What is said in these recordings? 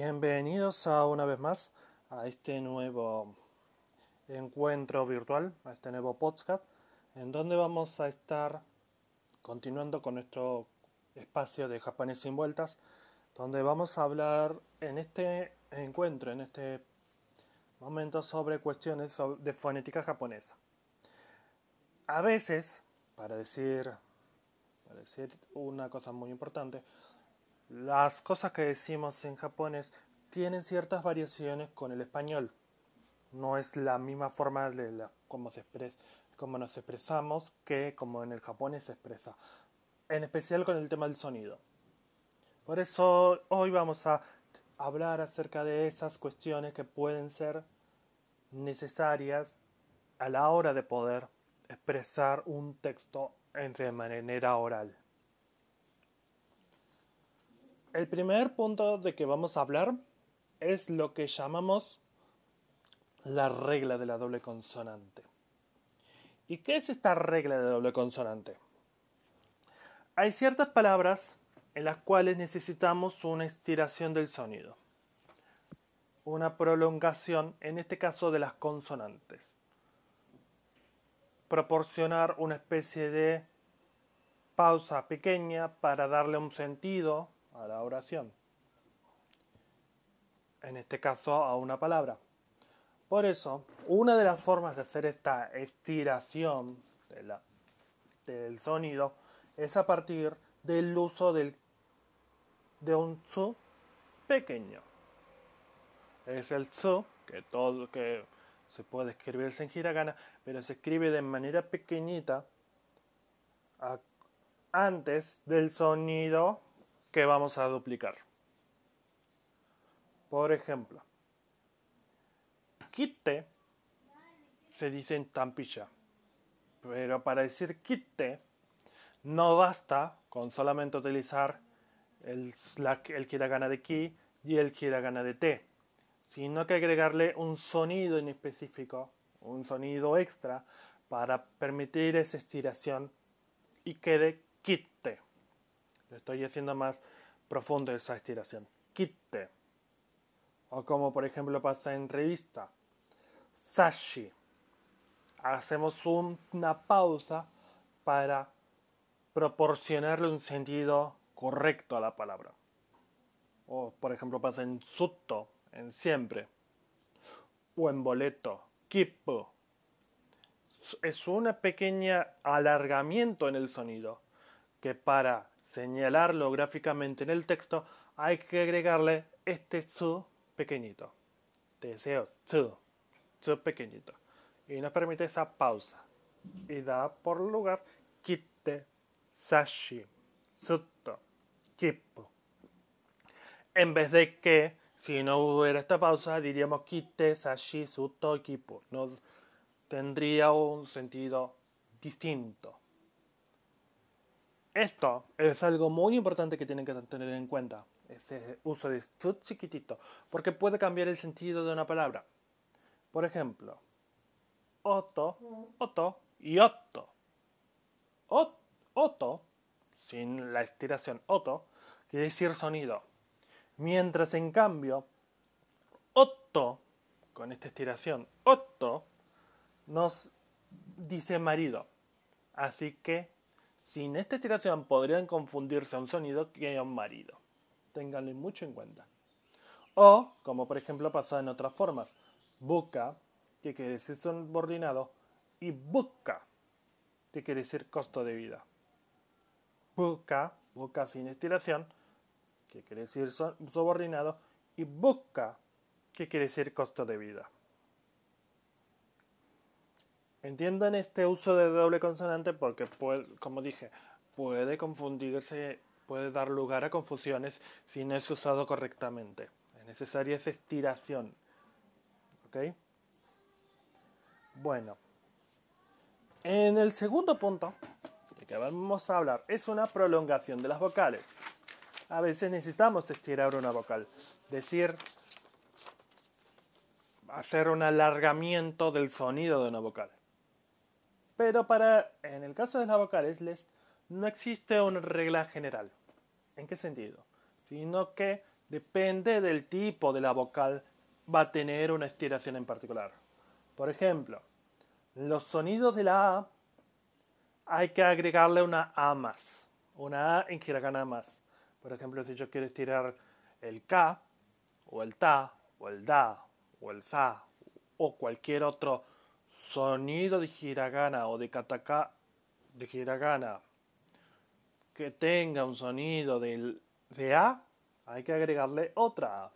Bienvenidos a una vez más a este nuevo encuentro virtual, a este nuevo podcast, en donde vamos a estar continuando con nuestro espacio de japonés sin vueltas, donde vamos a hablar en este encuentro, en este momento, sobre cuestiones de fonética japonesa. A veces, para decir una cosa muy importante, las cosas que decimos en japonés tienen ciertas variaciones con el español. No es la misma forma de la, como, como nos expresamos que como en el japonés se expresa. En especial con el tema del sonido. Por eso hoy vamos a hablar acerca de esas cuestiones que pueden ser necesarias a la hora de poder expresar un texto de manera oral. El primer punto de que vamos a hablar es lo que llamamos la regla de la doble consonante. ¿Y qué es esta regla de doble consonante? Hay ciertas palabras en las cuales necesitamos una estiración del sonido, una prolongación, en este caso de las consonantes, proporcionar una especie de pausa pequeña para darle un sentido a la oración. En este caso, a una palabra. Por eso, una de las formas de hacer esta estiración del sonido es a partir del uso de un tsu pequeño. Es el tsu, que todo que se puede escribirse en hiragana, pero se escribe de manera pequeñita antes del sonido que vamos a duplicar. Por ejemplo, quite se dice en tampilla, pero para decir quite no basta con solamente utilizar el, el hiragana de ki y el hiragana de te, sino que agregarle un sonido en específico, un sonido extra para permitir esa estiración y quede quite. Estoy haciendo más profundo esa estiración. Quite. O como por ejemplo pasa en revista. Sashi. Hacemos una pausa para proporcionarle un sentido correcto a la palabra. O por ejemplo pasa en sutto, en siempre. O en boleto, kipu. Es un pequeño alargamiento en el sonido que para señalarlo gráficamente en el texto, hay que agregarle este tsu pequeñito. Deseo tsu, tsu pequeñito. Y nos permite esa pausa. Y da por lugar kite, sashi, sutto, kipu. En vez de que, si no hubiera esta pausa, diríamos kite, sashi, sutto, kipu. No tendría un sentido distinto. Esto es algo muy importante que tienen que tener en cuenta, ese uso de stud chiquitito, porque puede cambiar el sentido de una palabra. Por ejemplo, oto, oto y otto. Oto, sin la estiración oto, quiere decir sonido. Mientras en cambio, otto, con esta estiración, otto, nos dice marido. Así que sin esta estiración podrían confundirse a un sonido que a un marido. Ténganlo mucho en cuenta. O, como por ejemplo pasa en otras formas, buca, que quiere decir subordinado, y buca, que quiere decir costo de vida. Buca, buca sin estiración, que quiere decir subordinado, y buca, que quiere decir costo de vida. Entiendan este uso de doble consonante porque, puede, como dije, puede confundirse, puede dar lugar a confusiones si no es usado correctamente. Es necesaria esa estiración. ¿Ok? Bueno. En el segundo punto de que vamos a hablar es una prolongación de las vocales. A veces necesitamos estirar una vocal. Decir, hacer un alargamiento del sonido de una vocal. Pero para, en el caso de las vocales, les, no existe una regla general. ¿En qué sentido? Sino que depende del tipo de la vocal, va a tener una estiración en particular. Por ejemplo, los sonidos de la A hay que agregarle una A más, una A en hiragana más. Por ejemplo, si yo quiero estirar el K, o el Ta, o el Da, o el Sa, o cualquier otro sonido de hiragana o de kataka de hiragana que tenga un sonido de, de A, hay que agregarle otra A.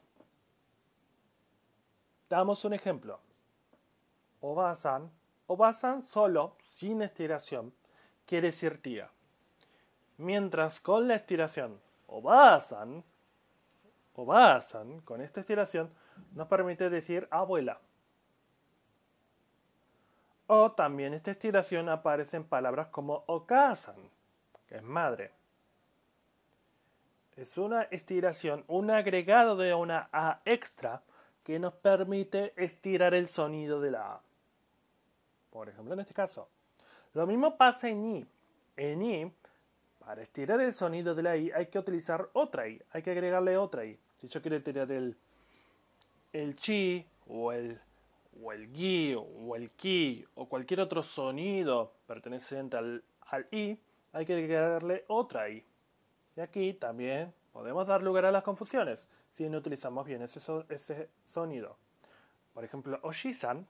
Damos un ejemplo. Obasan, Obasan solo, sin estiración, quiere decir tía. Mientras con la estiración Obasan, Obasan, con esta estiración, nos permite decir abuela. O también esta estiración aparece en palabras como okasan, que es madre. Es una estiración, un agregado de una A extra que nos permite estirar el sonido de la A. Por ejemplo, en este caso. Lo mismo pasa en I. En I, para estirar el sonido de la I hay que utilizar otra I, hay que agregarle otra I. Si yo quiero estirar el, el chi o el, o el gi o el ki o cualquier otro sonido perteneciente al, al I, hay que agregarle otra I. Y aquí también podemos dar lugar a las confusiones si no utilizamos bien ese, ese sonido. Por ejemplo, Oshisan,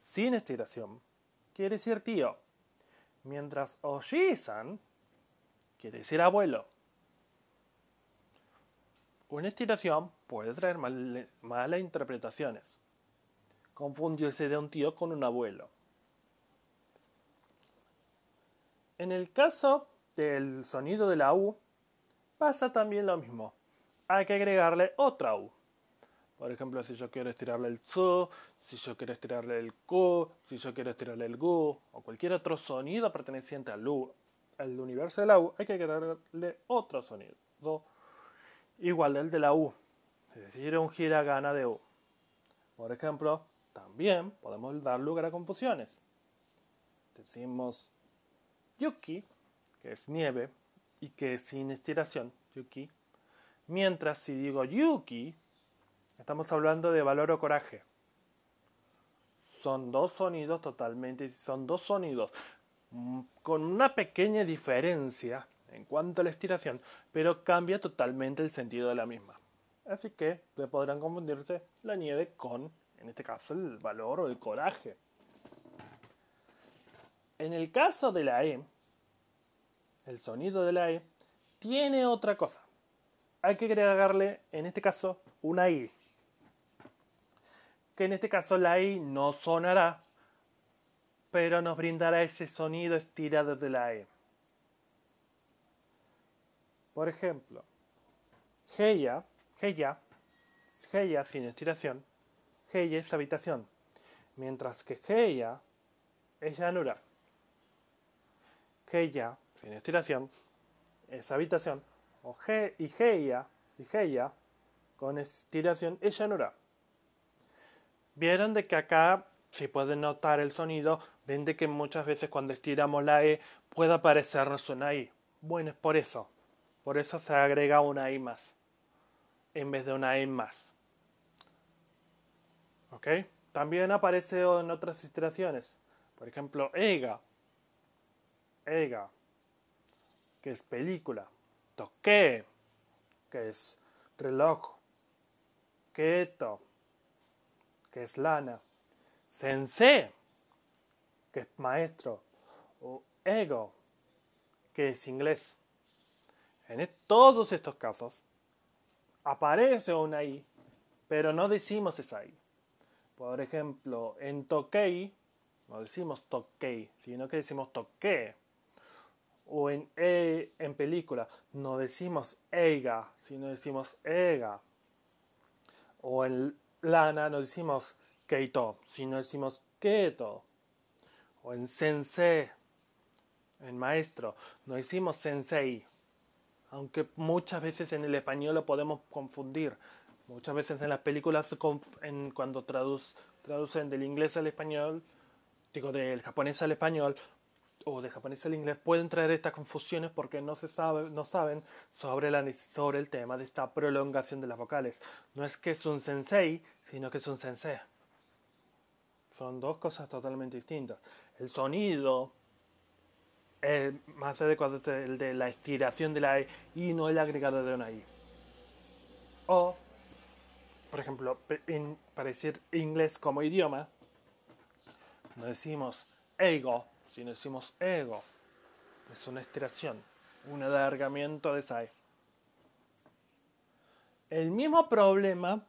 sin estiración, quiere decir tío, mientras Oshisan quiere decir abuelo. Una estiración puede traer malas interpretaciones. Confundirse de un tío con un abuelo. En el caso del sonido de la U, pasa también lo mismo. Hay que agregarle otra U. Por ejemplo, si yo quiero estirarle el tsu, si yo quiero estirarle el ku, si yo quiero estirarle el gu, o cualquier otro sonido perteneciente al U, al universo de la U, hay que agregarle otro sonido. Igual del de la U, es decir, un hiragana de U. Por ejemplo, también podemos dar lugar a confusiones. Decimos yuki, que es nieve, y que es sin estiración, yuki. Mientras si digo yuki, Estamos hablando de valor o coraje. Son dos sonidos totalmente, son dos sonidos mm, con una pequeña diferencia en cuanto a la estiración, pero cambia totalmente el sentido de la misma. Así que podrán confundirse la nieve con, en este caso, el valor o el coraje. En el caso de la E, el sonido de la E tiene otra cosa. Hay que agregarle, en este caso, una I que en este caso la I no sonará, pero nos brindará ese sonido estirado de la E. Por ejemplo, Heya, Heya, Heya sin estiración, Heya es habitación, mientras que Heya es llanura. Heya sin estiración es habitación, o He, y Heya, y Heya con estiración es llanura. Vieron de que acá, si pueden notar el sonido, ven de que muchas veces cuando estiramos la E puede aparecernos una I. Bueno, es por eso. Por eso se agrega una I más. En vez de una I más. ¿Ok? También aparece en otras iteraciones. Por ejemplo, EGA. EGA. Que es película. Toque. Que es reloj. Keto que es lana, sensei, que es maestro, o ego, que es inglés. En e-, todos estos casos aparece una I, pero no decimos esa I. Por ejemplo, en Tokei no decimos Tokei, sino que decimos Toque. O en e, en película no decimos Eiga, sino decimos Ega. O en lana no decimos keito, sino decimos keto. O en sensei, en maestro, no decimos sensei. Aunque muchas veces en el español lo podemos confundir. Muchas veces en las películas, en, cuando traducen del inglés al español, digo del japonés al español, o de japonés al inglés pueden traer estas confusiones porque no se sabe, no saben sobre, la, sobre el tema de esta prolongación de las vocales. No es que es un sensei, sino que es un sensei. Son dos cosas totalmente distintas. El sonido es más adecuado el de la estiración de la E y no el agregado de una I. O, ejemplo, para decir inglés como idioma, no decimos ego, si no decimos ego, es una estiración, un alargamiento de esa El mismo problema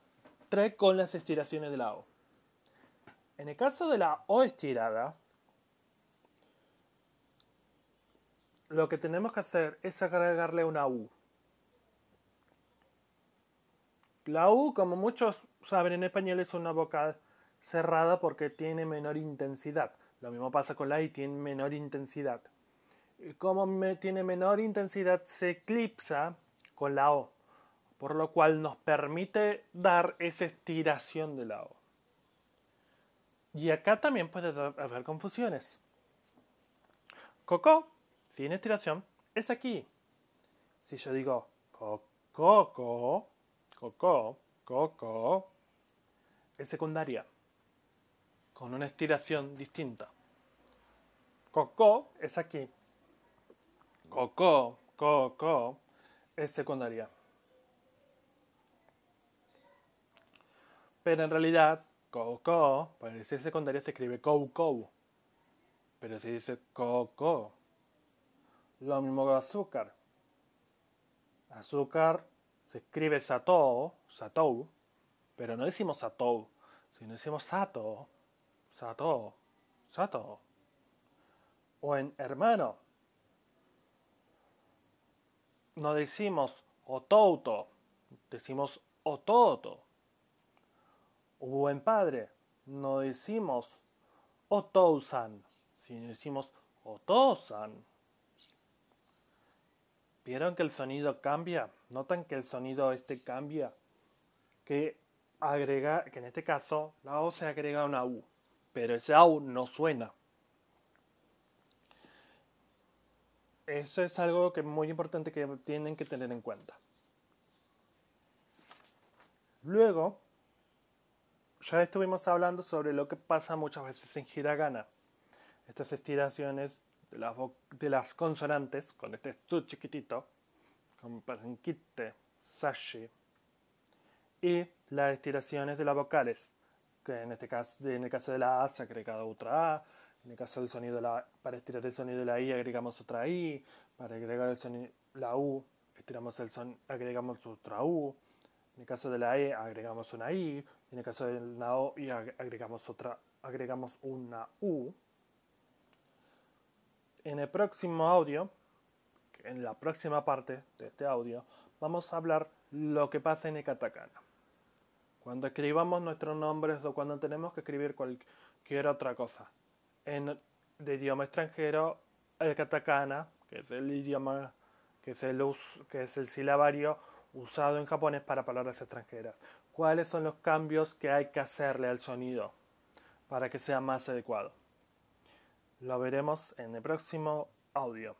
trae con las estiraciones de la O. En el caso de la O estirada, lo que tenemos que hacer es agregarle una U. La U, como muchos saben en español, es una vocal cerrada porque tiene menor intensidad. Lo mismo pasa con la I, tiene menor intensidad. Como tiene menor intensidad, se eclipsa con la O, por lo cual nos permite dar esa estiración de la O. Y acá también puede haber confusiones. Coco, sin estiración, es aquí. Si yo digo coco, coco, coco, es secundaria con una estiración distinta. Coco es aquí. Coco, coco es secundaria. Pero en realidad, coco, para decir secundaria se escribe coco. Pero se dice coco. Lo mismo que azúcar. Azúcar se escribe sato, satou, pero no decimos satou, sino decimos sato. Sato, Sato. O en hermano. No decimos otouto, decimos ototo. O en padre, no decimos otousan, sino decimos otosan. ¿Vieron que el sonido cambia? ¿Notan que el sonido este cambia? Que agrega, que en este caso la O se agrega una U pero ese aún no suena. Eso es algo que es muy importante que tienen que tener en cuenta. Luego, ya estuvimos hablando sobre lo que pasa muchas veces en hiragana. Estas estiraciones de las, de las consonantes, con este su chiquitito, como pasa en kite, sashi, y las estiraciones de las vocales, en este caso, en el caso de la A se agrega otra A, en el caso del sonido de la para estirar el sonido de la I agregamos otra I, para agregar el sonido la U estiramos el son, agregamos otra U, en el caso de la E agregamos una I, en el caso de la O y agregamos otra agregamos una U. En el próximo audio, en la próxima parte de este audio, vamos a hablar lo que pasa en el katakana. Cuando escribamos nuestros nombres o cuando tenemos que escribir cualquier otra cosa. En de idioma extranjero, el katakana, que es el idioma, que que es el silabario usado en japonés para palabras extranjeras. ¿Cuáles son los cambios que hay que hacerle al sonido para que sea más adecuado? Lo veremos en el próximo audio.